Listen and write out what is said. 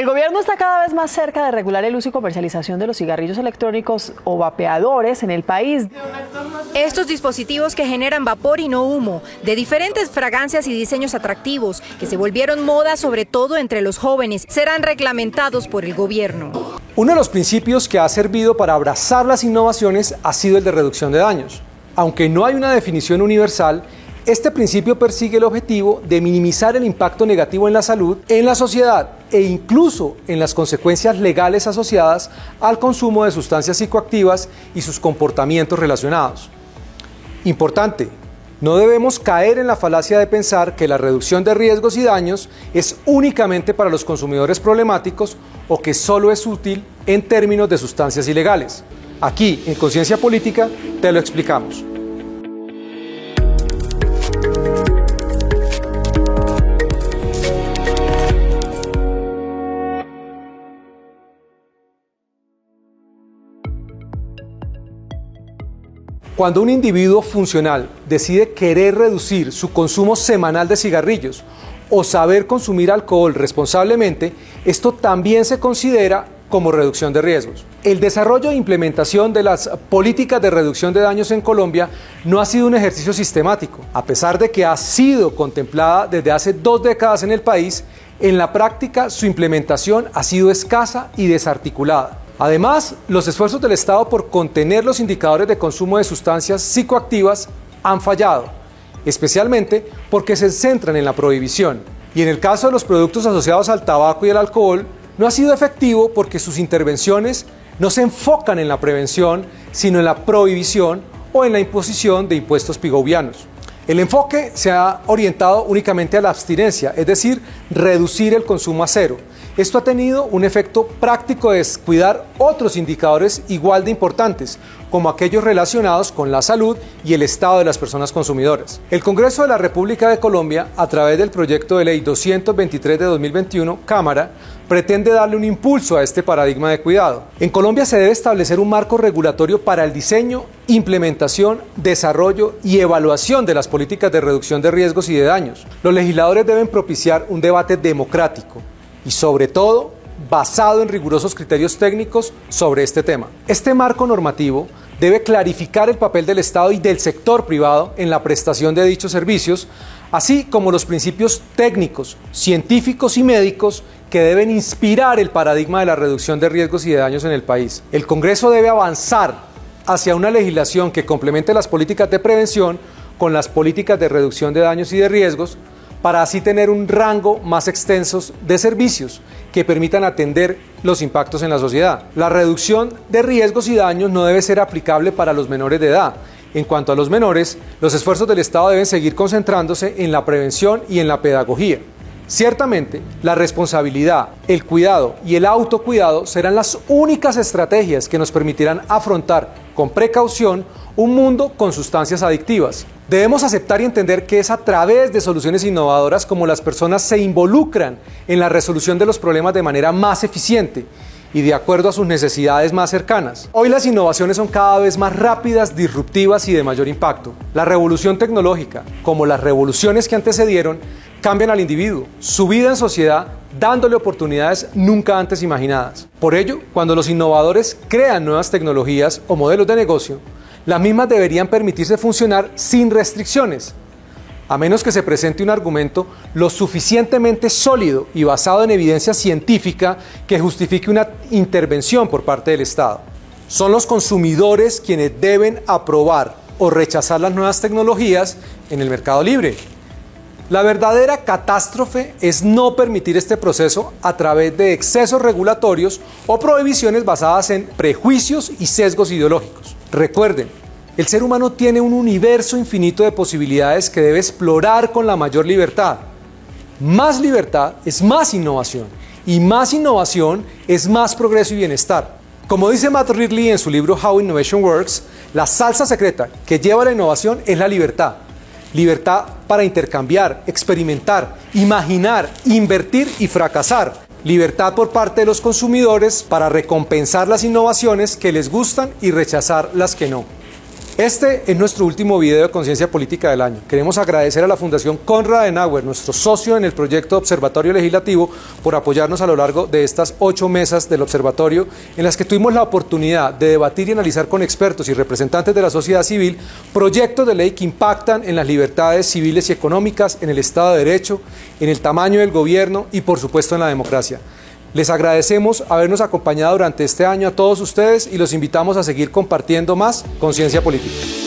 El gobierno está cada vez más cerca de regular el uso y comercialización de los cigarrillos electrónicos o vapeadores en el país. Estos dispositivos que generan vapor y no humo, de diferentes fragancias y diseños atractivos, que se volvieron moda sobre todo entre los jóvenes, serán reglamentados por el gobierno. Uno de los principios que ha servido para abrazar las innovaciones ha sido el de reducción de daños. Aunque no hay una definición universal, este principio persigue el objetivo de minimizar el impacto negativo en la salud, en la sociedad e incluso en las consecuencias legales asociadas al consumo de sustancias psicoactivas y sus comportamientos relacionados. Importante, no debemos caer en la falacia de pensar que la reducción de riesgos y daños es únicamente para los consumidores problemáticos o que solo es útil en términos de sustancias ilegales. Aquí, en Conciencia Política, te lo explicamos. Cuando un individuo funcional decide querer reducir su consumo semanal de cigarrillos o saber consumir alcohol responsablemente, esto también se considera como reducción de riesgos. El desarrollo e implementación de las políticas de reducción de daños en Colombia no ha sido un ejercicio sistemático. A pesar de que ha sido contemplada desde hace dos décadas en el país, en la práctica su implementación ha sido escasa y desarticulada. Además, los esfuerzos del Estado por contener los indicadores de consumo de sustancias psicoactivas han fallado, especialmente porque se centran en la prohibición. Y en el caso de los productos asociados al tabaco y el alcohol, no ha sido efectivo porque sus intervenciones no se enfocan en la prevención, sino en la prohibición o en la imposición de impuestos pigovianos. El enfoque se ha orientado únicamente a la abstinencia, es decir, reducir el consumo a cero, esto ha tenido un efecto práctico de descuidar otros indicadores igual de importantes, como aquellos relacionados con la salud y el estado de las personas consumidoras. El Congreso de la República de Colombia, a través del proyecto de ley 223 de 2021, Cámara, pretende darle un impulso a este paradigma de cuidado. En Colombia se debe establecer un marco regulatorio para el diseño, implementación, desarrollo y evaluación de las políticas de reducción de riesgos y de daños. Los legisladores deben propiciar un debate democrático y sobre todo basado en rigurosos criterios técnicos sobre este tema. Este marco normativo debe clarificar el papel del Estado y del sector privado en la prestación de dichos servicios, así como los principios técnicos, científicos y médicos que deben inspirar el paradigma de la reducción de riesgos y de daños en el país. El Congreso debe avanzar hacia una legislación que complemente las políticas de prevención con las políticas de reducción de daños y de riesgos, para así tener un rango más extenso de servicios que permitan atender los impactos en la sociedad. La reducción de riesgos y daños no debe ser aplicable para los menores de edad. En cuanto a los menores, los esfuerzos del Estado deben seguir concentrándose en la prevención y en la pedagogía. Ciertamente, la responsabilidad, el cuidado y el autocuidado serán las únicas estrategias que nos permitirán afrontar con precaución un mundo con sustancias adictivas. Debemos aceptar y entender que es a través de soluciones innovadoras como las personas se involucran en la resolución de los problemas de manera más eficiente y de acuerdo a sus necesidades más cercanas. Hoy las innovaciones son cada vez más rápidas, disruptivas y de mayor impacto. La revolución tecnológica, como las revoluciones que antecedieron, cambian al individuo, su vida en sociedad, dándole oportunidades nunca antes imaginadas. Por ello, cuando los innovadores crean nuevas tecnologías o modelos de negocio, las mismas deberían permitirse funcionar sin restricciones, a menos que se presente un argumento lo suficientemente sólido y basado en evidencia científica que justifique una intervención por parte del Estado. Son los consumidores quienes deben aprobar o rechazar las nuevas tecnologías en el mercado libre. La verdadera catástrofe es no permitir este proceso a través de excesos regulatorios o prohibiciones basadas en prejuicios y sesgos ideológicos. Recuerden, el ser humano tiene un universo infinito de posibilidades que debe explorar con la mayor libertad. Más libertad es más innovación y más innovación es más progreso y bienestar. Como dice Matt Ridley en su libro How Innovation Works, la salsa secreta que lleva la innovación es la libertad. Libertad para intercambiar, experimentar, imaginar, invertir y fracasar. Libertad por parte de los consumidores para recompensar las innovaciones que les gustan y rechazar las que no. Este es nuestro último video de Conciencia Política del año. Queremos agradecer a la Fundación Conrad Adenauer, nuestro socio en el proyecto Observatorio Legislativo, por apoyarnos a lo largo de estas ocho mesas del observatorio, en las que tuvimos la oportunidad de debatir y analizar con expertos y representantes de la sociedad civil proyectos de ley que impactan en las libertades civiles y económicas, en el Estado de Derecho, en el tamaño del gobierno y, por supuesto, en la democracia. Les agradecemos habernos acompañado durante este año a todos ustedes y los invitamos a seguir compartiendo más conciencia política.